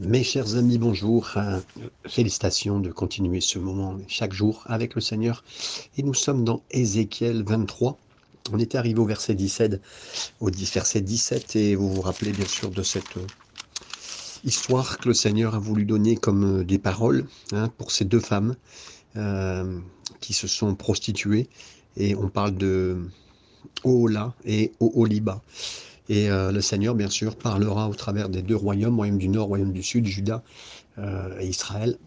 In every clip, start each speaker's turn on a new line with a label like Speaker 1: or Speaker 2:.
Speaker 1: Mes chers amis, bonjour. Euh, félicitations de continuer ce moment chaque jour avec le Seigneur. Et nous sommes dans Ézéchiel 23. On était arrivé au verset 17, au verset 17, et vous vous rappelez bien sûr de cette euh, histoire que le Seigneur a voulu donner comme euh, des paroles hein, pour ces deux femmes qui se sont prostituées. Et on parle de Oola et Oholiba. Et euh, le Seigneur, bien sûr, parlera au travers des deux royaumes, royaume du Nord, royaume du Sud, Juda euh, et Israël,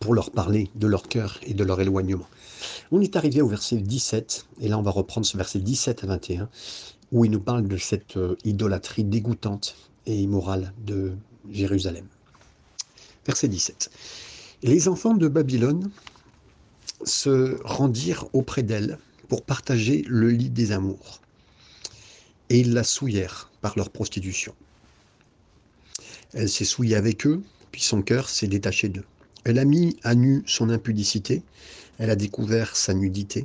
Speaker 1: pour leur parler de leur cœur et de leur éloignement. On est arrivé au verset 17, et là on va reprendre ce verset 17 à 21, où il nous parle de cette euh, idolâtrie dégoûtante et immorale de Jérusalem. Verset 17. Les enfants de Babylone se rendirent auprès d'elle pour partager le lit des amours et ils la souillèrent par leur prostitution. Elle s'est souillée avec eux, puis son cœur s'est détaché d'eux. Elle a mis à nu son impudicité, elle a découvert sa nudité,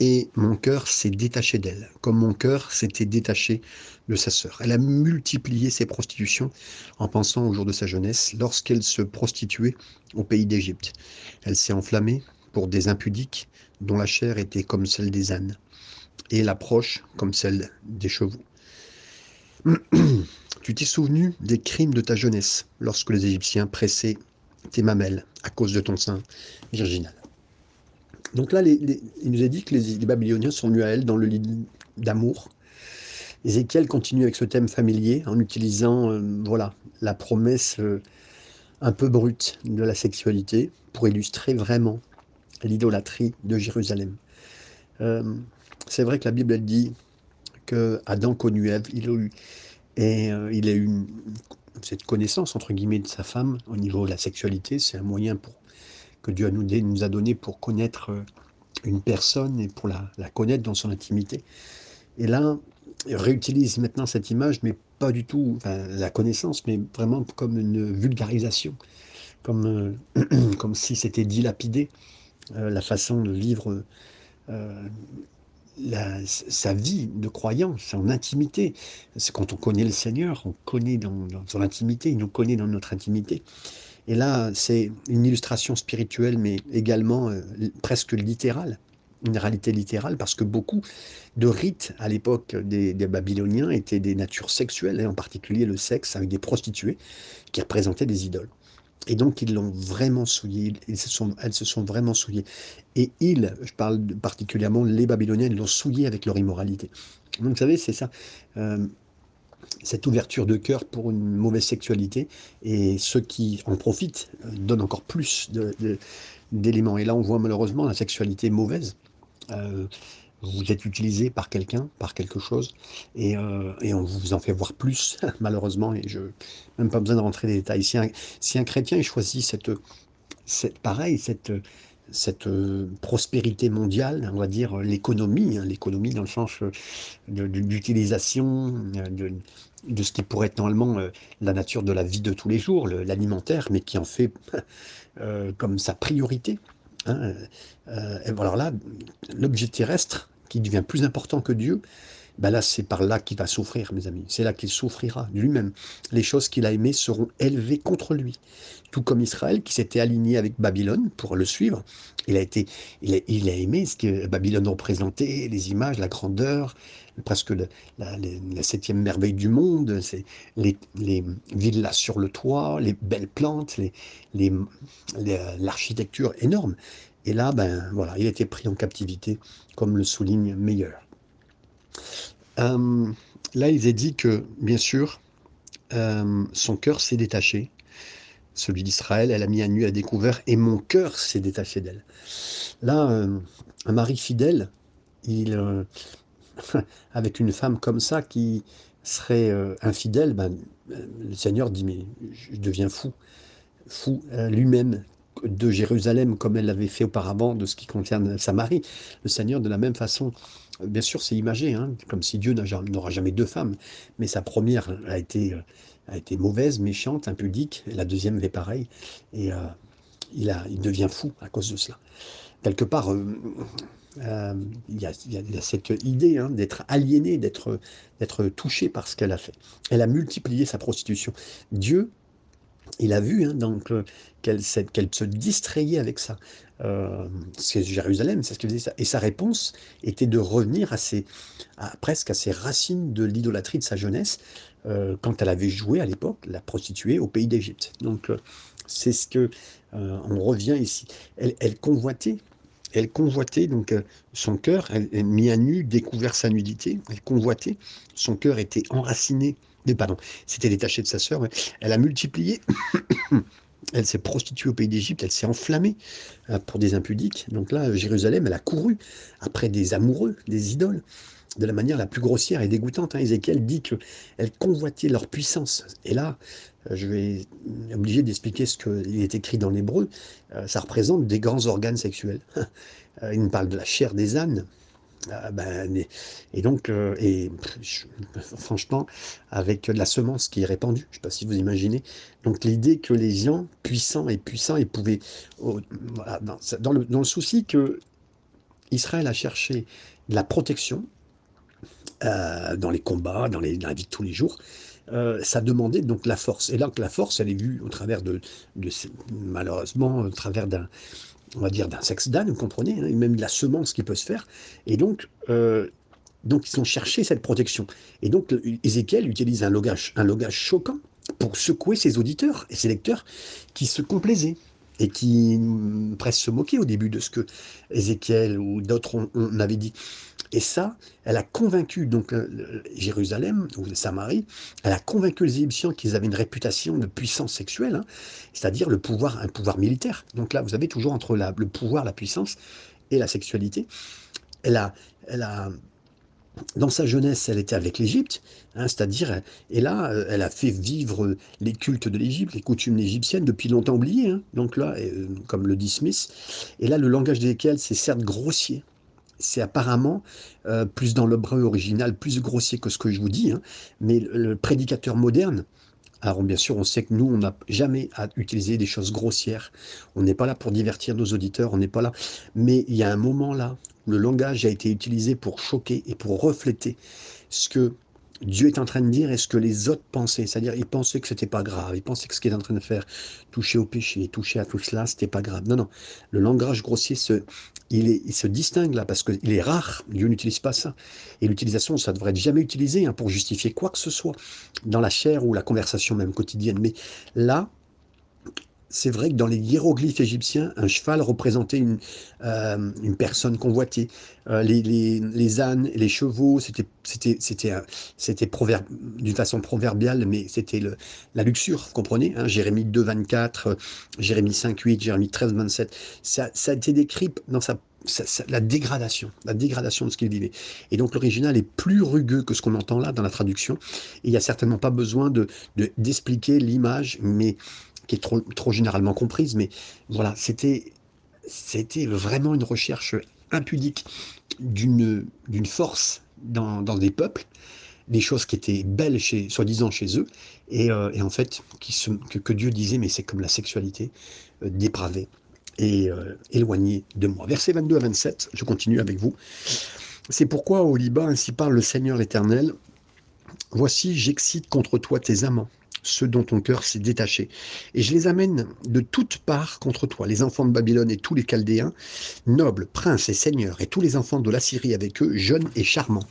Speaker 1: et mon cœur s'est détaché d'elle, comme mon cœur s'était détaché de sa sœur. Elle a multiplié ses prostitutions en pensant au jour de sa jeunesse, lorsqu'elle se prostituait au pays d'Égypte. Elle s'est enflammée pour des impudiques dont la chair était comme celle des ânes et l'approche comme celle des chevaux. tu t'es souvenu des crimes de ta jeunesse lorsque les Égyptiens pressaient tes mamelles à cause de ton sein virginal? Donc là, il nous est dit que les, Babyloniens sont venus à elle dans le lit d'amour. Ézéchiel continue avec ce thème familier en utilisant euh, voilà, la promesse euh, un peu brute de la sexualité pour illustrer vraiment l'idolâtrie de Jérusalem. Euh, c'est vrai que la Bible elle dit que Adam connut Ève, il a eu, et euh, il a eu cette connaissance entre guillemets de sa femme au niveau de la sexualité. C'est un moyen que Dieu nous, a donné pour connaître euh, une personne et pour la, connaître dans son intimité. Et là, il réutilise maintenant cette image, mais pas du tout la connaissance, mais vraiment comme une vulgarisation, comme, euh, comme si c'était dilapidé la façon de vivre sa vie de croyant, son intimité. C'est quand on connaît le Seigneur, on connaît dans, son intimité, il nous connaît dans notre intimité. Et là, c'est une illustration spirituelle, mais également euh, presque littérale, une réalité littérale, parce que beaucoup de rites à l'époque des, des, Babyloniens étaient des natures sexuelles, et en particulier le sexe avec des prostituées qui représentaient des idoles. Et donc, ils l'ont vraiment souillé, elles se sont vraiment souillées. Et ils, je parle particulièrement les Babyloniens, l'ont souillé avec leur immoralité. Donc, vous savez, c'est ça. Euh, cette ouverture de cœur pour une mauvaise sexualité, et ceux qui en profitent euh, donnent encore plus d'éléments. Et là, on voit malheureusement la sexualité mauvaise. Euh, vous êtes utilisé par quelqu'un, par quelque chose, et, euh, et, on vous en fait voir plus, malheureusement, et je même pas besoin de rentrer les détails. Si un, chrétien choisit cette, cette, pareil, cette, cette euh, prospérité mondiale, on va dire l'économie, hein, l'économie dans le sens euh, de, l'utilisation de, de, ce qui pourrait être normalement la nature de la vie de tous les jours, l'alimentaire, mais qui en fait comme sa priorité. Hein, alors là, l'objet terrestre qui devient plus important que Dieu, ben là, c'est par là qu'il va souffrir, mes amis. C'est là qu'il souffrira lui-même. Les choses qu'il a aimées seront élevées contre lui. Tout comme Israël, qui s'était aligné avec Babylone pour le suivre. Il a, été, il a, aimé ce que Babylone représentait, les images, la grandeur, presque la, septième merveille du monde, les, les, villas sur le toit, les belles plantes, l'architecture énorme. Et là, ben voilà, il a été pris en captivité, comme le souligne Meilleur. Euh, là, il est dit que, bien sûr, euh, son cœur s'est détaché, celui d'Israël, elle a mis à nu à découvert, et mon cœur s'est détaché d'elle. Là, euh, un mari fidèle, il, avec une femme comme ça qui serait infidèle, ben, le Seigneur dit, mais je deviens fou, fou lui-même, de Jérusalem comme elle l'avait fait auparavant de ce qui concerne Samarie. Le Seigneur, de la même façon, bien sûr, c'est imagé, hein, comme si Dieu n'aura jamais deux femmes, mais sa première a été, euh, a été mauvaise, méchante, impudique, et la deuxième fait pareil, et euh, il, a, il devient fou à cause de cela. Quelque part, euh, il, y a, cette idée hein, d'être aliéné, d'être touché par ce qu'elle a fait. Elle a multiplié sa prostitution. Dieu il a vu hein, donc qu'elle se distrayait avec ça. c'est Jérusalem, c'est ce qu'elle faisait. Et sa réponse était de revenir à, ses, presque à ses racines de l'idolâtrie de sa jeunesse, quand elle avait joué à l'époque la prostituée au pays d'Égypte. Donc c'est ce que on revient ici. Elle, elle convoitait elle convoitait donc euh, son cœur, elle, mis à nu, découvert sa nudité, elle convoitait, son cœur était enraciné, mais pardon, c'était détaché de sa sœur, elle a multiplié, elle s'est prostituée au pays d'Égypte, elle s'est enflammée euh, pour des impudiques. Donc là, Jérusalem, elle a couru après des amoureux, des idoles, de la manière la plus grossière et dégoûtante. Hein. Ézéchiel dit qu'elle convoitait leur puissance. Et là, euh, je vais obligé d'expliquer ce qu'il est écrit dans l'hébreu. Euh, ça représente des grands organes sexuels. Il nous parle de la chair des ânes. Ben, et, donc, et, franchement, avec la semence qui est répandue, je ne sais pas si vous imaginez. Donc l'idée que les gens puissants et puissants, ils pouvaient, dans, le, souci que Israël a cherché la protection dans les combats, dans, la vie de tous les jours, euh, ça demandait donc la force. Et là, la force, elle est vue au travers de, malheureusement, au travers d'un, on va dire, d'un sexe d'âne, vous comprenez, hein, même de la semence qui peut se faire. Et donc, euh, ils ont cherché cette protection. Et donc, Ézéchiel utilise un langage, un langage choquant pour secouer ses auditeurs et ses lecteurs qui se complaisaient et qui presque se moquaient au début de ce que Ézéchiel ou d'autres on, avait dit. Et ça, elle a convaincu donc euh, Jérusalem ou Samarie, elle a convaincu les Égyptiens qu'ils avaient une réputation de puissance sexuelle, hein, c'est-à-dire le pouvoir, un pouvoir militaire. Donc là, vous avez toujours entre le pouvoir, la puissance et la sexualité. Elle a, dans sa jeunesse, elle était avec l'Égypte, hein, c'est-à-dire, et là, euh, elle a fait vivre les cultes de l'Égypte, les coutumes égyptiennes, depuis longtemps oubliées. Hein. donc là, euh, comme le dit Smith, et là, le langage desquels, c'est certes grossier, c'est apparemment euh, plus dans l'hébreu original, plus grossier que ce que je vous dis, hein. mais le prédicateur moderne, alors bien sûr, on sait que nous, on n'a jamais à utiliser des choses grossières. On n'est pas là pour divertir nos auditeurs, on n'est pas là. Mais il y a un moment là où le langage a été utilisé pour choquer et pour refléter ce que Dieu est en train de dire et ce que les autres pensaient? C'est-à-dire, ils pensaient que c'était pas grave. Ils pensaient que ce qu'il est en train de faire, toucher au péché, toucher à tout cela, c'était pas grave. Non, non. Le langage grossier, se, il, est, il se distingue là parce qu'il est rare. Dieu n'utilise pas ça. Et l'utilisation, ça devrait être jamais utilisé hein, pour justifier quoi que ce soit dans la chair ou la conversation même quotidienne. Mais là, c'est vrai que dans les hiéroglyphes égyptiens, un cheval représentait une, euh, personne convoitée. Euh, les, les, ânes les chevaux, c'était, d'une façon proverbiale, mais c'était la luxure, vous comprenez hein Jérémie 2, 24, euh, Jérémie 5, 8, Jérémie 13, 27. Ça, ça a été décrit dans sa la dégradation, la dégradation de ce qu'il vivait. Et donc l'original est plus rugueux que ce qu'on entend là dans la traduction. Il n'y a certainement pas besoin de, d'expliquer l'image, mais qui est trop, trop généralement comprise, mais voilà, c'était, vraiment une recherche impudique d'une, force dans, dans, des peuples, des choses qui étaient belles, chez, soi-disant chez eux, et, euh, et en fait, qui se, que, Dieu disait, mais c'est comme la sexualité euh, dépravée et euh, éloignée de moi. Versets 22 à 27, je continue avec vous. C'est pourquoi au Liban, ainsi parle le Seigneur l'Éternel, Voici, j'excite contre toi tes amants, ceux dont ton cœur s'est détaché. Et je les amène de toutes parts contre toi, les enfants de Babylone et tous les Chaldéens, nobles, princes et seigneurs, et tous les enfants de l'Assyrie avec eux, jeunes et charmants,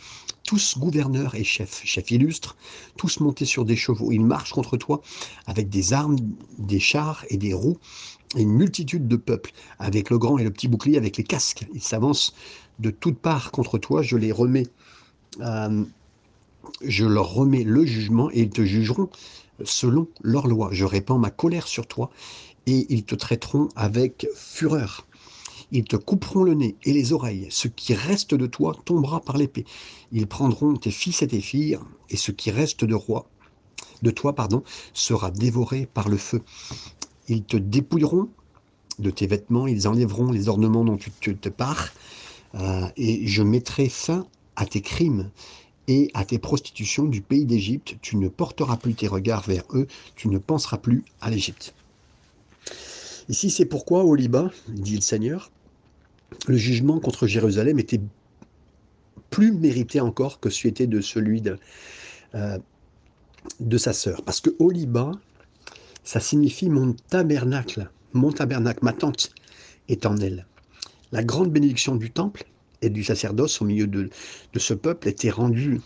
Speaker 1: tous gouverneurs et chefs, chefs illustres, tous montés sur des chevaux. Ils marchent contre toi avec des armes, des chars et des roues, et une multitude de peuples, avec le grand et le petit bouclier, avec les casques. Ils s'avancent de toutes parts contre toi, je les remets. Euh, je leur remets le jugement et ils te jugeront selon leur loi. Je répands ma colère sur toi et ils te traiteront avec fureur. Ils te couperont le nez et les oreilles. Ce qui reste de toi tombera par l'épée. Ils prendront tes fils et tes filles et ce qui reste de roi de toi pardon sera dévoré par le feu. Ils te dépouilleront de tes vêtements, ils enlèveront les ornements dont tu te, pars, euh, et je mettrai fin à tes crimes et à tes prostitutions du pays d'Égypte. Tu ne porteras plus tes regards vers eux, tu ne penseras plus à l'Égypte. Ici, c'est pourquoi au Liban, dit le Seigneur, le jugement contre Jérusalem était plus mérité encore que celui de euh, de sa sœur. Parce que au Liban, Ça signifie mon tabernacle, mon tabernacle, ma tente est en elle. La grande bénédiction du temple et du sacerdoce au milieu de, de ce peuple était rendue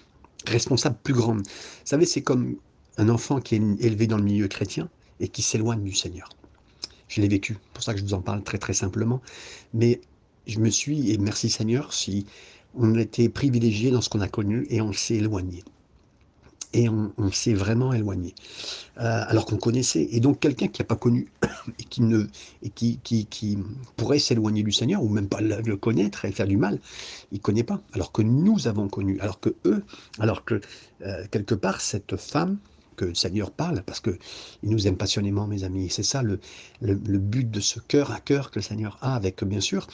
Speaker 1: responsable plus grande. Vous savez, c'est comme un enfant qui est élevé dans le milieu chrétien et qui s'éloigne du Seigneur. Je l'ai vécu, pour ça que je vous en parle très très simplement. Mais je me suis, et merci Seigneur, si on était privilégié dans ce qu'on a connu et on s'est éloigné. Et on, s'est vraiment éloigné. Euh, alors qu'on connaissait. Et donc quelqu'un qui n'a pas connu et qui, ne, et qui, qui, pourrait s'éloigner du Seigneur, ou même pas le connaître et faire du mal, il ne connaît pas. Alors que nous avons connu. Alors que eux, alors que euh, quelque part, cette femme, que le Seigneur parle, parce qu'il nous aime passionnément, mes amis. C'est ça le, le, but de ce cœur à cœur que le Seigneur a avec, bien sûr,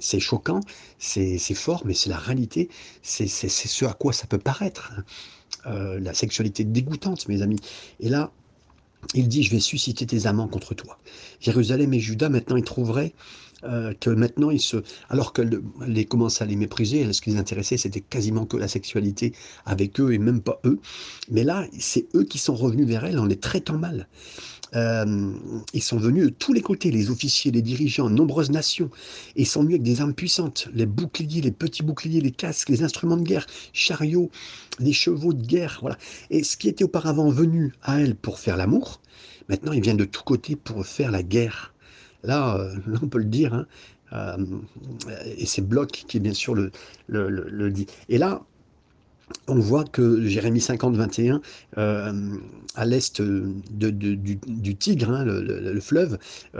Speaker 1: c'est choquant, c'est fort, mais c'est la réalité, c'est ce à quoi ça peut paraître. Euh, la sexualité dégoûtante, mes amis. Et là, il dit, je vais susciter tes amants contre toi. Jérusalem et Judas, maintenant, ils trouveraient euh, que maintenant, ils se, alors qu'elle les commence à les mépriser, ce qui les intéressait, c'était quasiment que la sexualité avec eux et même pas eux. Mais là, c'est eux qui sont revenus vers elle en les traitant mal. Euh, ils sont venus de tous les côtés, les officiers, les dirigeants, nombreuses nations, et ils sont venus avec des armes puissantes, les boucliers, les petits boucliers, les casques, les instruments de guerre, chariots, les chevaux de guerre, voilà. Et ce qui était auparavant venu à elle pour faire l'amour, maintenant il vient de tous côtés pour faire la guerre. Là, euh, on peut le dire, hein, euh, et c'est Bloch qui, bien sûr, le, dit. Et là, on voit que Jérémie 50, 21, euh, à l'est du, Tigre, hein, le, fleuve,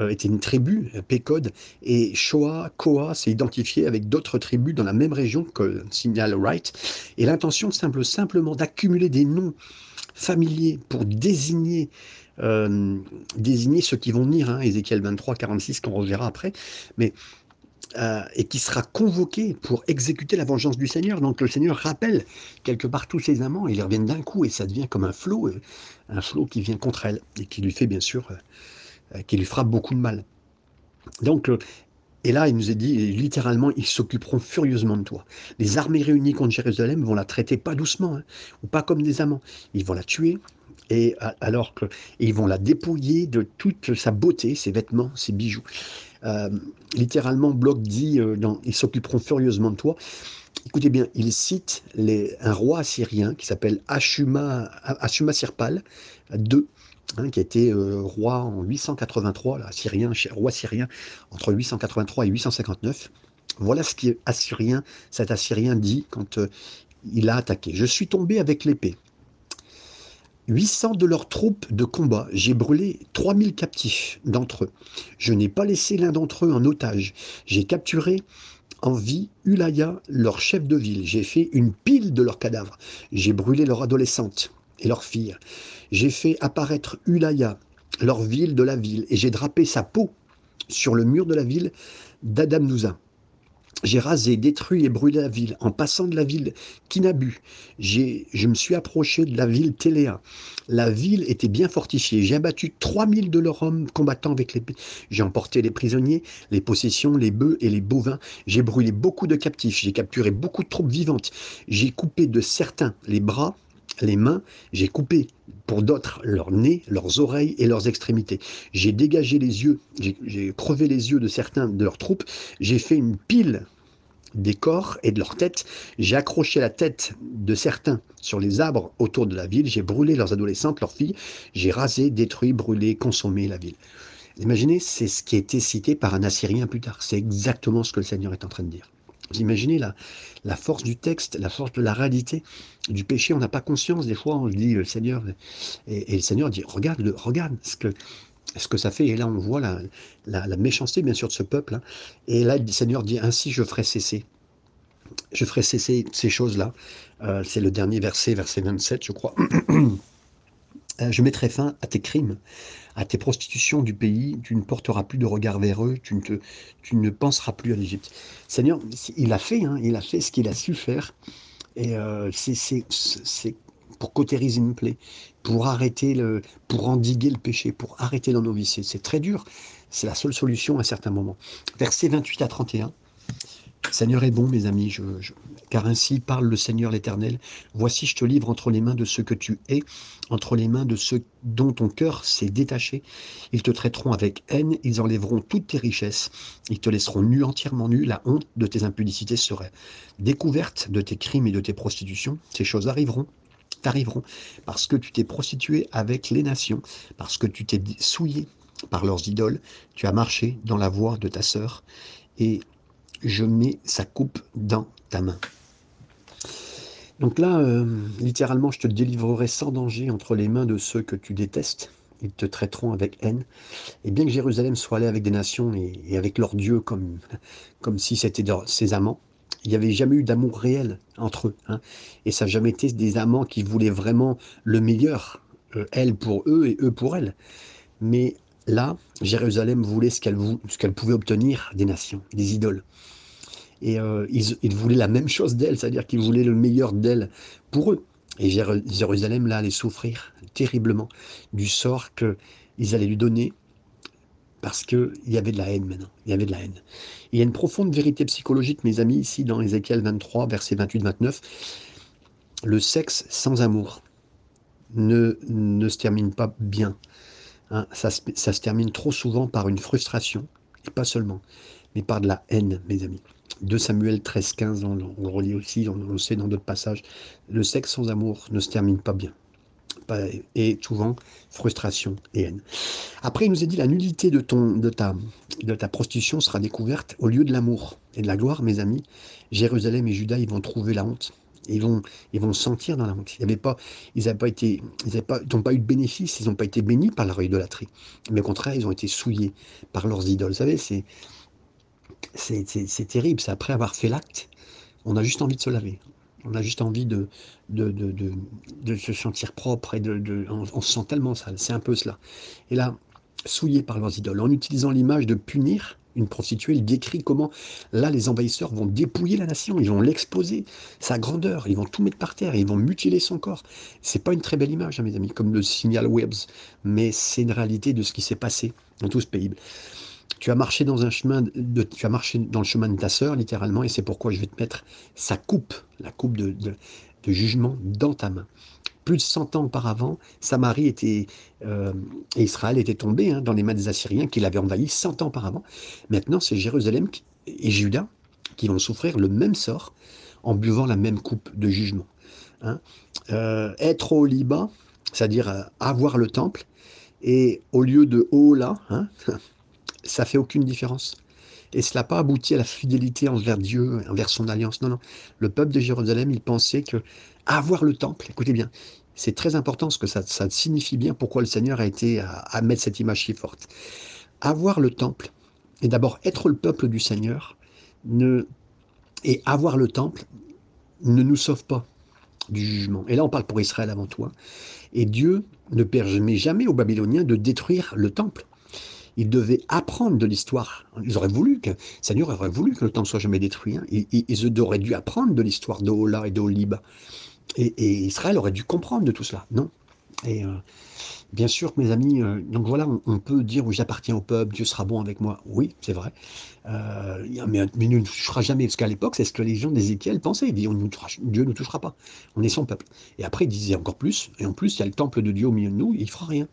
Speaker 1: était une tribu, Pécode, et Shoah, Koa s'est identifié avec d'autres tribus dans la même région que Signal Wright. Et l'intention simple, simplement d'accumuler des noms familiers pour désigner euh, désigner ceux qui vont venir, hein, Ézéchiel 23, 46, qu'on reverra après, mais euh, et qui sera convoqué pour exécuter la vengeance du Seigneur. Donc le Seigneur rappelle quelque part tous ses amants, ils reviennent d'un coup et ça devient comme un flot, euh, un flot qui vient contre elle et qui lui fait bien sûr, qui lui frappe beaucoup de mal. Donc et là, il nous est dit, littéralement, ils s'occuperont furieusement de toi. Les armées réunies contre Jérusalem vont la traiter pas doucement, hein, ou pas comme des amants. Ils vont la tuer, et alors qu'ils vont la dépouiller de toute sa beauté, ses vêtements, ses bijoux. Euh, littéralement, Bloch dit, euh, ils s'occuperont furieusement de toi. Écoutez bien, il cite un roi assyrien qui s'appelle Ashuma, Sirpal II, hein, qui a été euh, roi en 883, là, assyrien, roi syrien entre 883 et 859. Voilà ce qui assyrien, cet Assyrien dit quand il a attaqué. Je suis tombé avec l'épée. 800 de leurs troupes de combat. J'ai brûlé 3000 captifs d'entre eux. Je n'ai pas laissé l'un d'entre eux en otage. J'ai capturé en vie Ulaya, leur chef de ville. J'ai fait une pile de leurs cadavres. J'ai brûlé leurs adolescentes et leurs filles. J'ai fait apparaître Ulaya, leur ville de la ville, et j'ai drapé sa peau sur le mur de la ville d'Adamnouza. J'ai rasé, détruit et brûlé la ville. En passant de la ville Kinabu, je me suis approché de la ville Téléa. La ville était bien fortifiée. J'ai abattu 3000 de leurs hommes combattant avec l'épée. J'ai emporté les prisonniers, les possessions, les bœufs et les bovins. J'ai brûlé beaucoup de captifs. J'ai capturé beaucoup de troupes vivantes. J'ai coupé de certains les bras, les mains. J'ai coupé pour d'autres leurs nez, leurs oreilles et leurs extrémités. J'ai dégagé les yeux, j'ai crevé les yeux de certains de leurs troupes, j'ai fait une pile des corps et de leurs têtes, j'ai accroché la tête de certains sur les arbres autour de la ville, j'ai brûlé leurs adolescentes, leurs filles, j'ai rasé, détruit, brûlé, consommé la ville. Imaginez, c'est ce qui a été cité par un Assyrien plus tard. C'est exactement ce que le Seigneur est en train de dire. Vous imaginez la, force du texte, la force de la réalité du péché. On n'a pas conscience, des fois, on dit le Seigneur, et, le Seigneur dit regarde, regarde ce que, ça fait. Et là, on voit la, méchanceté, bien sûr, de ce peuple. Hein. Et là, le Seigneur dit ainsi je ferai cesser. Je ferai cesser ces choses-là. Euh, c'est le dernier verset, verset 27, je crois. Euh, je mettrai fin à tes crimes, à tes prostitutions du pays, tu ne porteras plus de regard vers eux, tu ne, tu ne penseras plus à l'Égypte. Seigneur, il a fait, hein, il a fait ce qu'il a su faire. Et euh, c'est pour cautériser une plaie, pour arrêter le, pour endiguer le péché, pour arrêter dans. C'est très dur. C'est la seule solution à certains moments. Versets 28 à 31. Seigneur est bon, mes amis, car ainsi parle le Seigneur l'Éternel. Voici, je te livre entre les mains de ceux que tu es, entre les mains de ceux dont ton cœur s'est détaché. Ils te traiteront avec haine, ils enlèveront toutes tes richesses, ils te laisseront nu, entièrement nu. La honte de tes impudicités serait découverte de tes crimes et de tes prostitutions. Ces choses arriveront t'arriveront parce que tu t'es prostitué avec les nations, parce que tu t'es souillé par leurs idoles, tu as marché dans la voie de ta sœur, et je mets sa coupe dans ta main. Donc là, euh, littéralement, je te délivrerai sans danger entre les mains de ceux que tu détestes. Ils te traiteront avec haine. Et bien que Jérusalem soit allée avec des nations et, avec leurs dieux comme, comme si c'était ses amants, il n'y avait jamais eu d'amour réel entre eux. Hein. Et ça n'a jamais été des amants qui voulaient vraiment le meilleur, euh, elle pour eux et eux pour elle. Mais là, Jérusalem voulait ce qu'elle qu'elle pouvait obtenir des nations, des idoles. Et euh, ils, voulaient la même chose d'elle, c'est-à-dire qu'ils voulaient le meilleur d'elle pour eux. Et Jérusalem, là, allait souffrir terriblement du sort qu'ils allaient lui donner parce qu'il y avait de la haine maintenant. Il y avait de la haine. il y a une profonde vérité psychologique, mes amis, ici dans Ézéchiel 23, versets 28-29. Le sexe sans amour ne, ne se termine pas bien. Hein. ça, ça se termine trop souvent par une frustration, et pas seulement, mais par de la haine, mes amis. 2 Samuel 13, 15, on, le relit aussi, on, le sait dans d'autres passages. Le sexe sans amour ne se termine pas bien. Et souvent, frustration et haine. Après, il nous est dit la nullité de, ton, de, ta, de ta prostitution sera découverte au lieu de l'amour et de la gloire, mes amis. Jérusalem et Judas, ils vont trouver la honte. Ils vont, ils vont sentir dans la honte. Ils n'avaient pas, pas été, ils n'ont pas, eu de bénéfice, ils n'ont pas été bénis par leur idolâtrie. Mais au contraire, ils ont été souillés par leurs idoles. Vous savez, c'est, c'est terrible. C'est après avoir fait l'acte, on a juste envie de se laver. On a juste envie de, se sentir propre et on, se sent tellement sale. C'est un peu cela. Et là, souillé par leurs idoles, en utilisant l'image de punir une prostituée, il décrit comment là les envahisseurs vont dépouiller la nation, ils vont l'exposer, sa grandeur, ils vont tout mettre par terre, ils vont mutiler son corps. C'est pas une très belle image, hein, mes amis, comme le signal Webs, mais c'est une réalité de ce qui s'est passé dans tout ce pays. Tu as marché dans un chemin de, tu as marché dans le chemin de ta sœur, littéralement, et c'est pourquoi je vais te mettre sa coupe, la coupe de, jugement dans ta main. Plus de 100 ans auparavant, Samarie était, euh, et Israël était tombé hein, dans les mains des Assyriens qui l'avaient envahi 100 ans auparavant. Maintenant, c'est Jérusalem et Juda qui vont souffrir le même sort en buvant la même coupe de jugement. Hein. Euh, être au Liban, c'est-à-dire euh, avoir le temple, et au lieu de haut là, hein, ça fait aucune différence. Et cela n'a pas abouti à la fidélité envers Dieu, envers son alliance. Non, non. Le peuple de Jérusalem, il pensait que avoir le temple, écoutez bien, c'est très important parce que ça, signifie bien pourquoi le Seigneur a été à, mettre cette image si forte. Avoir le temple, et d'abord être le peuple du Seigneur, ne, et avoir le temple ne nous sauve pas du jugement. Et là, on parle pour Israël avant toi. Et Dieu ne permet jamais aux Babyloniens de détruire le temple ils devaient apprendre de l'histoire. Ils auraient voulu que, Seigneur aurait voulu que le temple soit jamais détruit. Hein. Ils, auraient dû apprendre de l'histoire d'Ola et d'Oliba. Et, Israël aurait dû comprendre de tout cela. Non? Et euh, bien sûr, mes amis, euh, donc voilà, on, peut dire, oui, j'appartiens au peuple, Dieu sera bon avec moi. Oui, c'est vrai. Euh, mais, mais ne nous touchera jamais. Parce qu'à l'époque, c'est ce que les gens d'Ézéchiel pensaient. Ils disaient, Dieu ne nous touchera pas. On est son peuple. Et après, ils disaient encore plus. Et en plus, il y a le temple de Dieu au milieu de nous, il ne fera rien.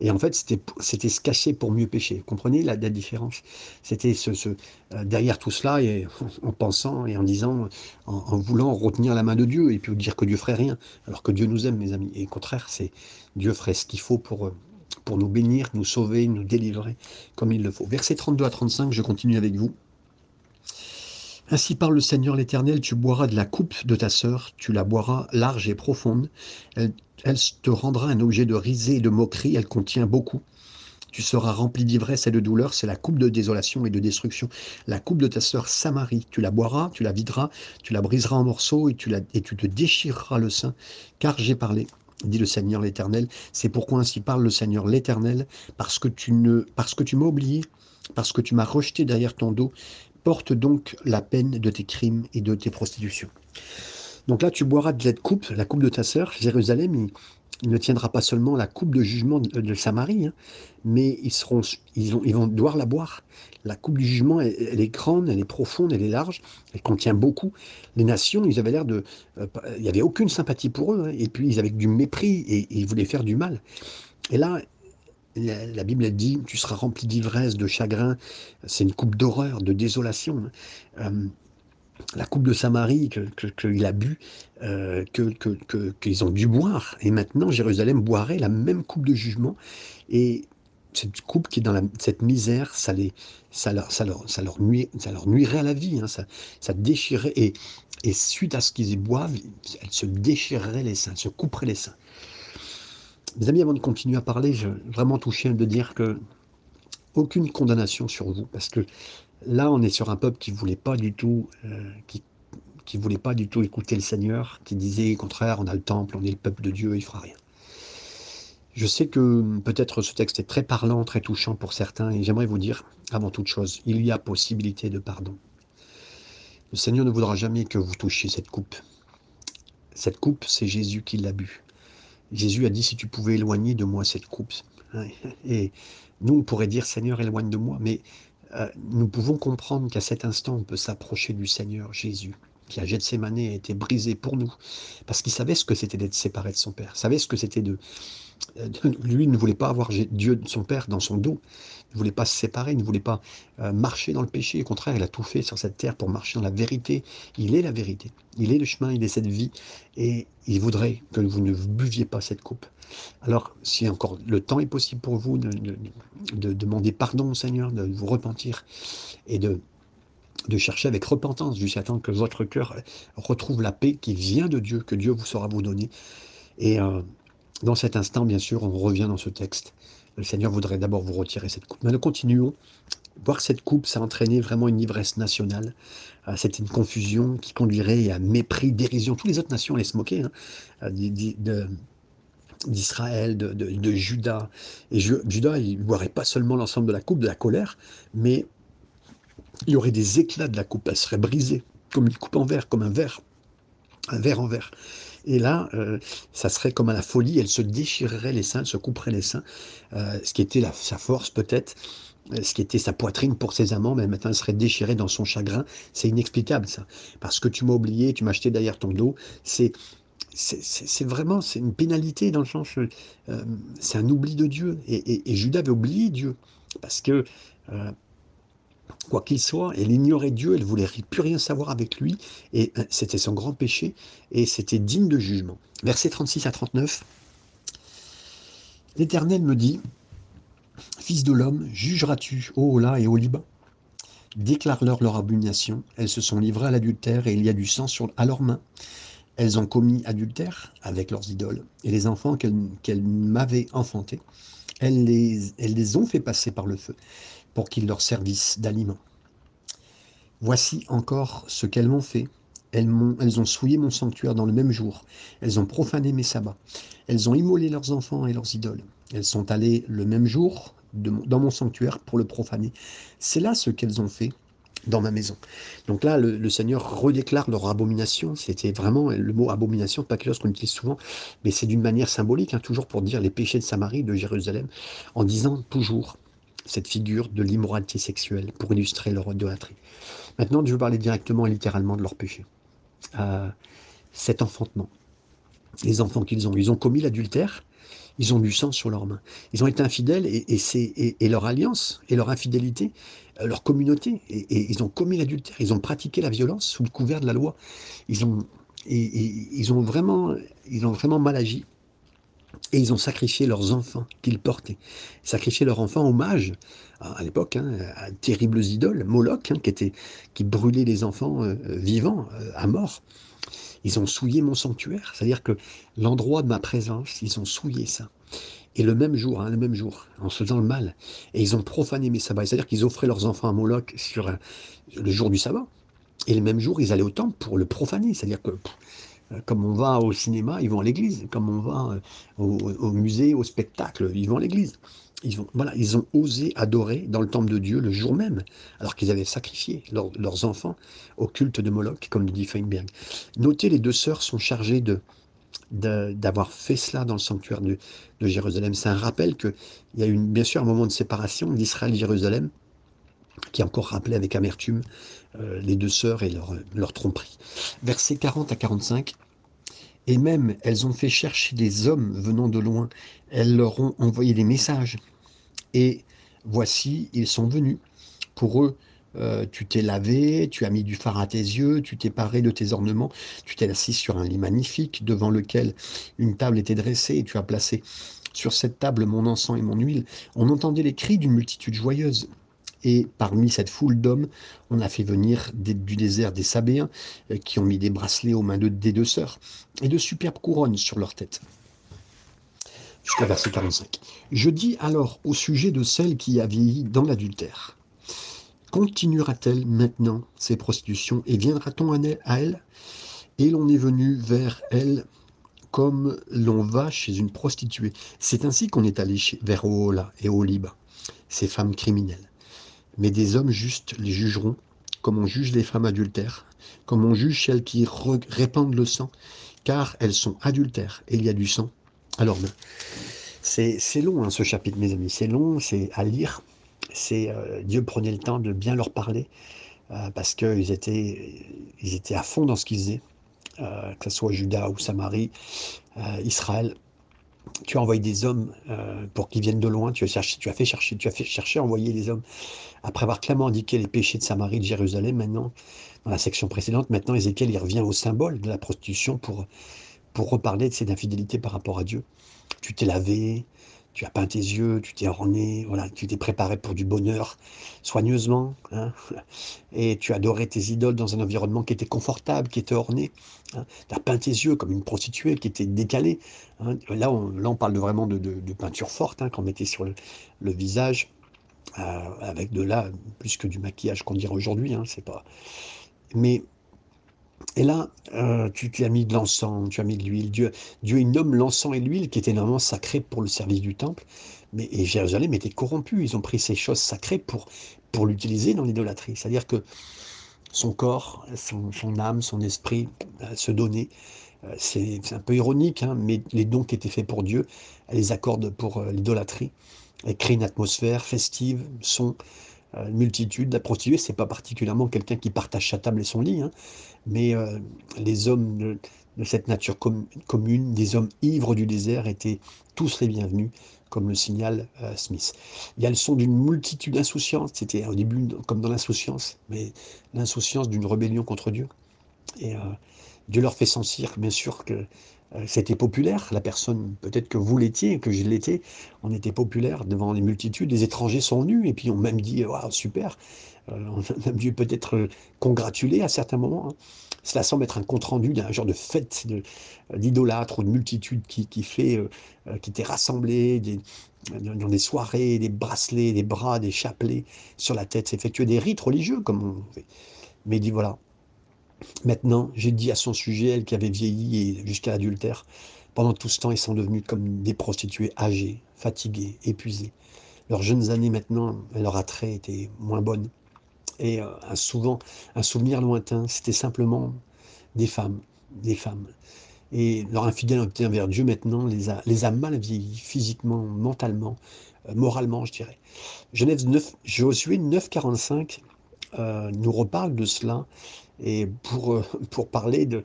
Speaker 1: Et en fait, c'était se cacher pour mieux pécher. Vous comprenez la, différence? C'était ce, euh, derrière tout cela, et en pensant et en disant, en, voulant retenir la main de Dieu et puis dire que Dieu ferait rien, alors que Dieu nous aime, mes amis. Et au contraire, c'est Dieu ferait ce qu'il faut pour, pour nous bénir, nous sauver, nous délivrer comme il le faut. Verset 32 à 35, je continue avec vous. Ainsi parle le Seigneur l'Éternel, tu boiras de la coupe de ta sœur, tu la boiras large et profonde, elle, te rendra un objet de risée et de moquerie, elle contient beaucoup. Tu seras rempli d'ivresse et de douleur, c'est la coupe de désolation et de destruction. La coupe de ta sœur Samarie, tu la boiras, tu la videras, tu la briseras en morceaux et tu, et tu te déchireras le sein, car j'ai parlé dit le Seigneur l'Éternel. C'est pourquoi ainsi parle le Seigneur l'Éternel, parce que tu ne, parce que tu m'as oublié, parce que tu m'as rejeté derrière ton dos, porte donc la peine de tes crimes et de tes prostitutions. Donc là, tu boiras de cette coupe, la coupe de ta sœur. Jérusalem, il ne tiendra pas seulement la coupe de jugement de, Samarie, hein, mais ils, seront, ils, ont, ils, vont devoir la boire. La coupe du jugement, elle, est grande, elle est profonde, elle est large, elle contient beaucoup. Les nations, ils avaient l'air de... Euh, il n'y avait aucune sympathie pour eux, hein, et puis ils avaient du mépris, et, ils voulaient faire du mal. Et là, la, Bible elle dit, tu seras rempli d'ivresse, de chagrin, c'est une coupe d'horreur, de désolation. Hein. Euh, la coupe de Samarie qu'il a bu, euh, qu'ils ont dû boire. Et maintenant, Jérusalem boirait la même coupe de jugement. Et cette coupe qui est dans cette misère, ça, les, ça, leur, ça, leur, ça, leur nuirait à la vie, hein, ça, ça. Et, et suite à ce qu'ils y boivent, elle se déchirerait les seins, se couperait les seins. Mes amis, avant de continuer à parler, je vraiment touché de dire que aucune condamnation sur vous, parce que Là, on est sur un peuple qui voulait pas du tout, euh, qui, voulait pas du tout écouter le Seigneur, qui disait au contraire, on a le temple, on est le peuple de Dieu, il fera rien. Je sais que peut-être ce texte est très parlant, très touchant pour certains, et j'aimerais vous dire, avant toute chose, il y a possibilité de pardon. Le Seigneur ne voudra jamais que vous touchiez cette coupe. Cette coupe, c'est Jésus qui l'a bu. Jésus a dit, si tu pouvais éloigner de moi cette coupe. Et nous, on pourrait dire, Seigneur, éloigne de moi, mais euh, nous pouvons comprendre qu'à cet instant, on peut s'approcher du Seigneur Jésus, qui à Gethsemane a été brisé pour nous, parce qu'il savait ce que c'était d'être séparé de son Père, savait ce que c'était de, euh, Lui ne voulait pas avoir Dieu, de son Père, dans son dos, il ne voulait pas se séparer, il ne voulait pas euh, marcher dans le péché. Au contraire, il a tout fait sur cette terre pour marcher dans la vérité. Il est la vérité. Il est le chemin, il est cette vie. Et il voudrait que vous ne buviez pas cette coupe. Alors, si encore le temps est possible pour vous de, demander pardon au Seigneur, de vous repentir et de, de chercher avec repentance jusqu'à temps que votre cœur retrouve la paix qui vient de Dieu, que Dieu vous saura vous donner. Et euh, dans cet instant, bien sûr, on revient dans ce texte. Le Seigneur voudrait d'abord vous retirer cette coupe. Mais nous continuons. Voir cette coupe, ça a entraîné vraiment une ivresse nationale. Euh, c'était une confusion qui conduirait à mépris, dérision. Toutes les autres nations allaient se moquer hein, euh, d'Israël, de, de, Judas. Et Judas, il ne boirait pas seulement l'ensemble de la coupe de la colère, mais il y aurait des éclats de la coupe. Elle serait brisée, comme une coupe en verre, comme un verre, un verre en verre. Et là, euh, ça serait comme à la folie, elle se déchirerait les seins, se couperait les seins, euh, ce qui était sa force peut-être, euh, ce qui était sa poitrine pour ses amants, mais maintenant elle serait déchirée dans son chagrin. C'est inexplicable ça. Parce que tu m'as oublié, tu m'as acheté derrière ton dos, c'est c'est vraiment c'est une pénalité dans le sens c'est un oubli de Dieu et, Judas avait oublié Dieu parce que quoi qu'il soit, elle ignorait Dieu, elle voulait plus rien savoir avec lui, et euh, c'était son grand péché, et c'était digne de jugement. Versets 36 à 39. L'Éternel me dit, Fils de l'homme, jugeras-tu, ô là et ô Liban? Déclare-leur leur abomination, elles se sont livrées à l'adultère, et il y a du sang à leurs mains. Elles ont commis adultère avec leurs idoles, et les enfants qu'elles m'avaient enfantés, elles les, elles les ont fait passer par le feu pour qu'ils leur servissent d'aliment. Voici encore ce qu'elles m'ont fait. Elles, ont, souillé mon sanctuaire dans le même jour. Elles ont profané mes sabbats. Elles ont immolé leurs enfants et leurs idoles. Elles sont allées le même jour dans mon sanctuaire pour le profaner. C'est là ce qu'elles ont fait dans ma maison. Donc là, le, Seigneur redéclare leur abomination. C'était vraiment le mot abomination, pas quelque chose qu'on utilise souvent, mais c'est d'une manière symbolique, hein, toujours pour dire les péchés de Samarie, de Jérusalem, en disant toujours cette figure de l'immoralité sexuelle pour illustrer leur idolâtrie. Maintenant, je veux parler directement et littéralement de leur péché. Euh, cet enfantement. Les enfants qu'ils ont, ils ont commis l'adultère, ils ont du sang sur leurs mains. Ils ont été infidèles et, et, leur alliance et leur infidélité, euh, leur communauté, et, ils ont commis l'adultère, ils ont pratiqué la violence sous le couvert de la loi. Ils ont, vraiment, ils ont vraiment mal agi et ils ont sacrifié leurs enfants qu'ils portaient, sacrifié leurs enfants hommage à, l'époque hein, à terribles idoles, Moloch, hein, qui, était, qui brûlait les enfants euh, vivants euh, à mort. Ils ont souillé mon sanctuaire, c'est-à-dire que l'endroit de ma présence, ils ont souillé ça. Et le même jour, hein, le même jour, en se faisant le mal, et ils ont profané mes sabbats, c'est-à-dire qu'ils offraient leurs enfants à Moloch sur le jour du sabbat. Et le même jour, ils allaient au temple pour le profaner, c'est-à-dire que euh, comme on va au cinéma, ils vont à l'église. Comme on va euh, au, musée, au spectacle, ils vont à l'église. Ils, voilà, ils ont osé adorer dans le temple de Dieu le jour même, alors qu'ils avaient sacrifié leurs enfants au culte de Moloch, comme le dit Feinberg. Notez, les deux sœurs sont chargées de, d'avoir fait cela dans le sanctuaire de, Jérusalem. C'est un rappel qu'il y a eu bien sûr un moment de séparation d'Israël et Jérusalem, qui encore rappelé avec amertume euh, les deux sœurs et leur, tromperie. Versets 40 à 45. Et même, elles ont fait chercher des hommes venant de loin. Elles leur ont envoyé des messages. Et voici, ils sont venus. Pour eux, euh, tu t'es lavé, tu as mis du phare à tes yeux, tu t'es paré de tes ornements, tu t'es assis sur un lit magnifique devant lequel une table était dressée et tu as placé sur cette table mon encens et mon huile. On entendait les cris d'une multitude joyeuse. Et parmi cette foule d'hommes, on a fait venir du désert des Sabéens euh, qui ont mis des bracelets aux mains de, des deux sœurs et de superbes couronnes sur leur tête. Jusqu'à verset 45. Je dis alors au sujet de celle qui a vieilli dans l'adultère. Continuera-t-elle maintenant ses prostitutions et viendra-t-on à elle Et l'on est venu vers elle comme l'on va chez une prostituée. C'est ainsi qu'on est allé vers Oola et Oliba, ces femmes criminelles. Mais des hommes justes les jugeront, comme on juge les femmes adultères, comme on juge celles qui répandent le sang, car elles sont adultères et il y a du sang. Alors, ben, c'est long hein, ce chapitre, mes amis, c'est long, c'est à lire. C'est euh, Dieu prenait le temps de bien leur parler euh, parce qu'ils étaient, ils étaient à fond dans ce qu'ils faisaient, euh, que ce soit Judas ou Samarie, Israël tu as envoyé des hommes euh, pour qu'ils viennent de loin, tu as, cherché, tu as fait chercher, tu as fait chercher, envoyer des hommes. Après avoir clairement indiqué les péchés de Samarie, de Jérusalem, maintenant, dans la section précédente, maintenant Ézéchiel il revient au symbole de la prostitution pour, pour reparler de cette infidélité par rapport à Dieu. Tu t'es lavé, tu as peint tes yeux, tu t'es orné, voilà, tu t'es préparé pour du bonheur soigneusement, hein, et tu adorais tes idoles dans un environnement qui était confortable, qui était orné. Hein. tu as peint tes yeux comme une prostituée qui était décalée. Hein. Là, on, parle vraiment de, peinture forte qu'on mettait sur le, visage, euh, avec de là, plus que du maquillage qu'on dirait aujourd'hui. pas. Mais et là, euh, tu, as mis de l'encens, tu as mis de l'huile. Dieu, Dieu il nomme l'encens et l'huile qui étaient normalement sacrés pour le service du temple. Mais, et Jérusalem était corrompu. Ils ont pris ces choses sacrées pour, pour l'utiliser dans l'idolâtrie. C'est-à-dire que son corps, son, âme, son esprit euh, se donnaient. Euh, c'est un peu ironique, hein, mais les dons qui étaient faits pour Dieu, elle les accorde pour l'idolâtrie. Elle crée une atmosphère festive, son, une multitude. La prostituée, c'est pas particulièrement quelqu'un qui partage sa table et son lit. Hein mais euh, les hommes de, cette nature commune, des hommes ivres du désert, étaient tous les bienvenus, comme le signale euh, Smith. Il y a le son d'une multitude d'insouciance, c'était au début comme dans l'insouciance, mais l'insouciance d'une rébellion contre Dieu. Et euh, Dieu leur fait sentir, bien sûr, que c'était populaire. La personne, peut-être que vous l'étiez, que je l'étais, on était populaire devant les multitudes. Les étrangers sont venus et puis on même dit Waouh, super On a dû peut-être congratuler à certains moments. Hein. Cela semble être un compte-rendu d'un genre de fête d'idolâtre ou de multitude qui, qui fait, euh, euh, était rassemblée dans des soirées, des bracelets, des bras, des chapelets sur la tête, s'effectuer des rites religieux comme on fait. Mais il dit voilà, maintenant j'ai dit à son sujet, elle qui avait vieilli jusqu'à l'adultère, pendant tout ce temps, ils sont devenus comme des prostituées âgées, fatiguées, épuisées. Leurs jeunes années maintenant, leur attrait était moins bonne et euh, souvent, un souvenir lointain, c'était simplement des femmes, des femmes. Et leur infidélité envers Dieu maintenant les a, les mal vieillis physiquement, mentalement, euh, moralement, je dirais. Genèse 9, Josué 9,45 euh, nous reparle de cela et pour, pour parler de,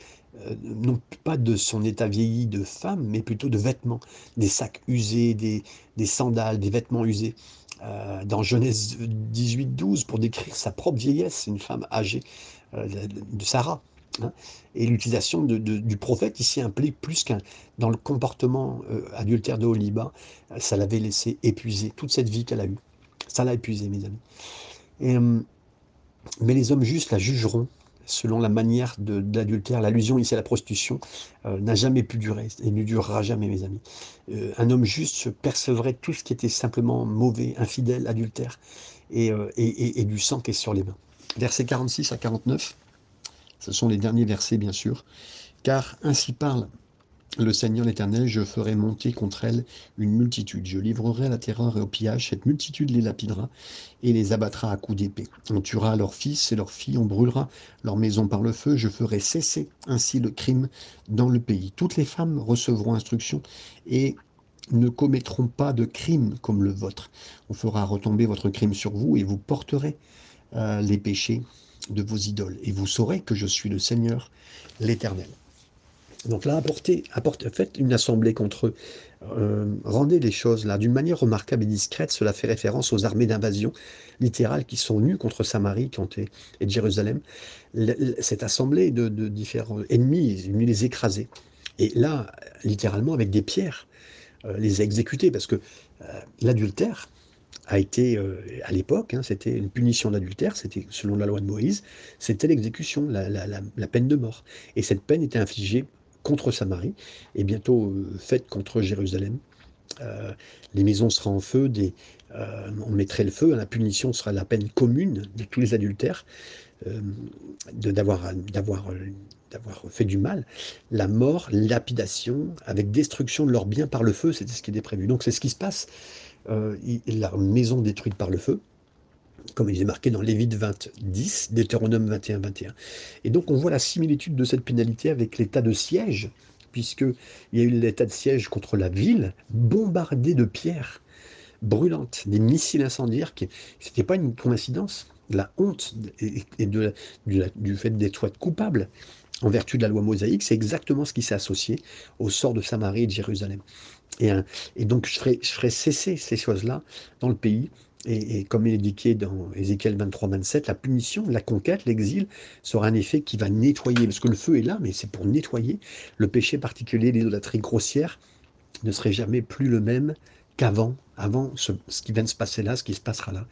Speaker 1: non pas de son état vieilli de femme, mais plutôt de vêtements, des sacs usés, des, des sandales, des vêtements usés. Euh, dans Genèse 18-12 pour décrire sa propre vieillesse, une femme âgée euh, de Sarah. Hein. Et l'utilisation du prophète ici implique plus qu'un dans le comportement euh, adultère de Oliba, ça l'avait laissé épuiser toute cette vie qu'elle a eue. Ça l'a épuisé, mes amis. mais les hommes justes la jugeront selon la manière de, l'adultère, l'allusion ici à la prostitution, euh, n'a jamais pu durer et ne durera jamais, mes amis. Euh, un homme juste percevrait tout ce qui était simplement mauvais, infidèle, adultère, euh, et, et, du sang qui est sur les mains. Versets 46 à 49, ce sont les derniers versets, bien sûr, car ainsi parle le Seigneur l'Éternel, je ferai monter contre elle une multitude. Je livrerai à la terreur et au pillage. Cette multitude les lapidera et les abattra à coups d'épée. On tuera leurs fils et leurs filles, on brûlera leur maison par le feu. Je ferai cesser ainsi le crime dans le pays. Toutes les femmes recevront instruction et ne commettront pas de crime comme le vôtre. On fera retomber votre crime sur vous et vous porterez euh, les péchés de vos idoles. Et vous saurez que je suis le Seigneur, l'Éternel. Donc là, apportez, apportez, faites une assemblée contre eux. Euh, rendez les choses là d'une manière remarquable et discrète. Cela fait référence aux armées d'invasion littérales qui sont nues contre Samarie et, Jérusalem. cette assemblée de, différents ennemis, ils les écraser. Et là, littéralement, avec des pierres, euh, les exécuter. Parce que euh, l'adultère, a été, à l'époque, hein, c'était une punition d'adultère, c'était selon la loi de Moïse, c'était l'exécution, la, peine de mort. Et cette peine était infligée contre Samarie et bientôt euh, faite contre Jérusalem. Euh, les maisons seront en feu, euh, on mettrait le feu, la punition sera la peine commune de tous les adultères, d'avoir fait du mal, la mort, lapidation, avec destruction de leurs biens par le feu, c'était ce qui était prévu. Donc c'est ce qui se passe. la maison détruite par le feu, comme il est marqué dans Lévite 20, 10, Deutéronome 21, 21. Et donc on voit la similitude de cette pénalité avec l'état de siège, puisqu'il y a eu l'état de siège contre la ville, bombardée de pierres brûlantes, des missiles incendiaires, qui n'était pas une coïncidence. La honte et, du fait d'être coupable en vertu de la loi mosaïque, c'est exactement ce qui s'est associé au sort de Samarie et de Jérusalem. Et, donc je ferai cesser ces choses-là dans le pays et, comme il est indiqué dans Ézéchiel 23, 27, la punition, la conquête, l'exil sera un effet qui va nettoyer, parce que le feu est là, mais c'est pour nettoyer. Le péché particulier, l'idolâtrie grossière, ne serait jamais plus le même qu'avant, avant ce, qui vient de se passer là, ce qui se passera là,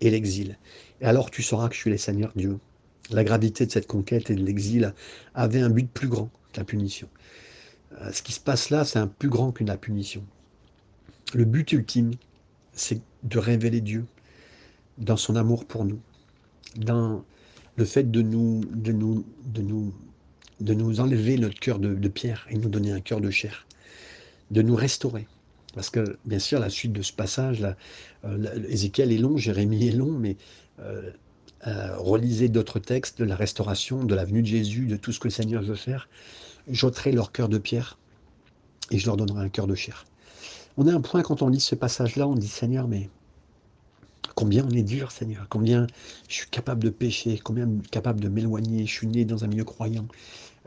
Speaker 1: et l'exil. Et alors tu sauras que je suis le Seigneur Dieu. La gravité de cette conquête et de l'exil avait un but plus grand que la punition. Euh, ce qui se passe là, c'est un plus grand qu'une la punition. Le but ultime, c'est de révéler Dieu dans son amour pour nous, dans le fait de nous, de nous, de nous, de nous enlever notre cœur de, pierre et nous donner un cœur de chair, de nous restaurer. Parce que, bien sûr, la suite de ce passage, euh, Ézéchiel est long, Jérémie est long, mais euh, euh, relisez d'autres textes de la restauration, de la venue de Jésus, de tout ce que le Seigneur veut faire. J'ôterai leur cœur de pierre et je leur donnerai un cœur de chair. On a un point quand on lit ce passage-là, on dit Seigneur, mais combien on est dur, Seigneur, combien je suis capable de pécher, combien capable de m'éloigner, je suis né dans un milieu croyant.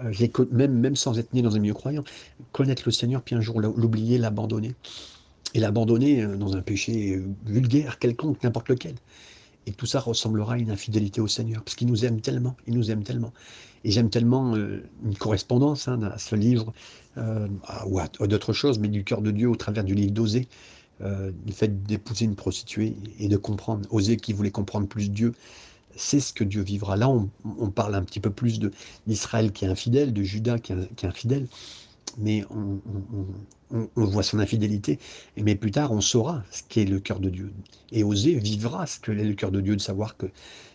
Speaker 1: Euh, même, même sans être né dans un milieu croyant, connaître le Seigneur, puis un jour l'oublier, l'abandonner. Et l'abandonner euh, dans un péché euh, vulgaire, quelconque, n'importe lequel. Et tout ça ressemblera à une infidélité au Seigneur, parce qu'il nous aime tellement, il nous aime tellement. Et j'aime tellement une correspondance hein, à ce livre euh, ou à, d'autres choses, mais du cœur de Dieu au travers du livre d'Osée, euh, le fait d'épouser une prostituée et de comprendre, Osée qui voulait comprendre plus Dieu, c'est ce que Dieu vivra. Là, on, parle un petit peu plus d'Israël qui est infidèle, de Judas qui est, infidèle, mais on, voit son infidélité, mais plus tard, on saura ce qu'est le cœur de Dieu. Et Osée vivra ce que est le cœur de Dieu, de savoir que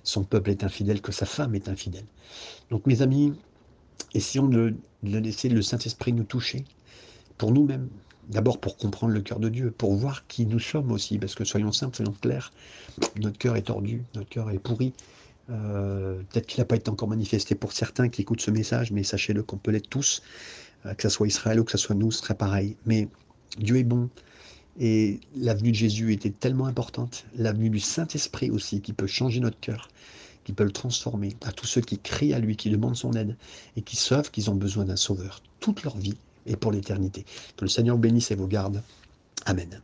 Speaker 1: son peuple est infidèle, que sa femme est infidèle. Donc, mes amis, essayons de, laisser le Saint-Esprit nous toucher pour nous-mêmes. D'abord pour comprendre le cœur de Dieu, pour voir qui nous sommes aussi, parce que soyons simples, soyons clairs, notre cœur est tordu, notre cœur est pourri. Euh, peut-être qu'il n'a pas été encore manifesté pour certains qui écoutent ce message, mais sachez-le qu'on peut l'être tous, que ce soit Israël ou que ce soit nous, ce serait pareil. Mais Dieu est bon, et l'avenue de Jésus était tellement importante, l'avenue du Saint-Esprit aussi, qui peut changer notre cœur, qui peut le transformer, à tous ceux qui crient à lui, qui demandent son aide et qui savent qu'ils ont besoin d'un sauveur toute leur vie et pour l'éternité. Que le Seigneur bénisse et vous garde. Amen.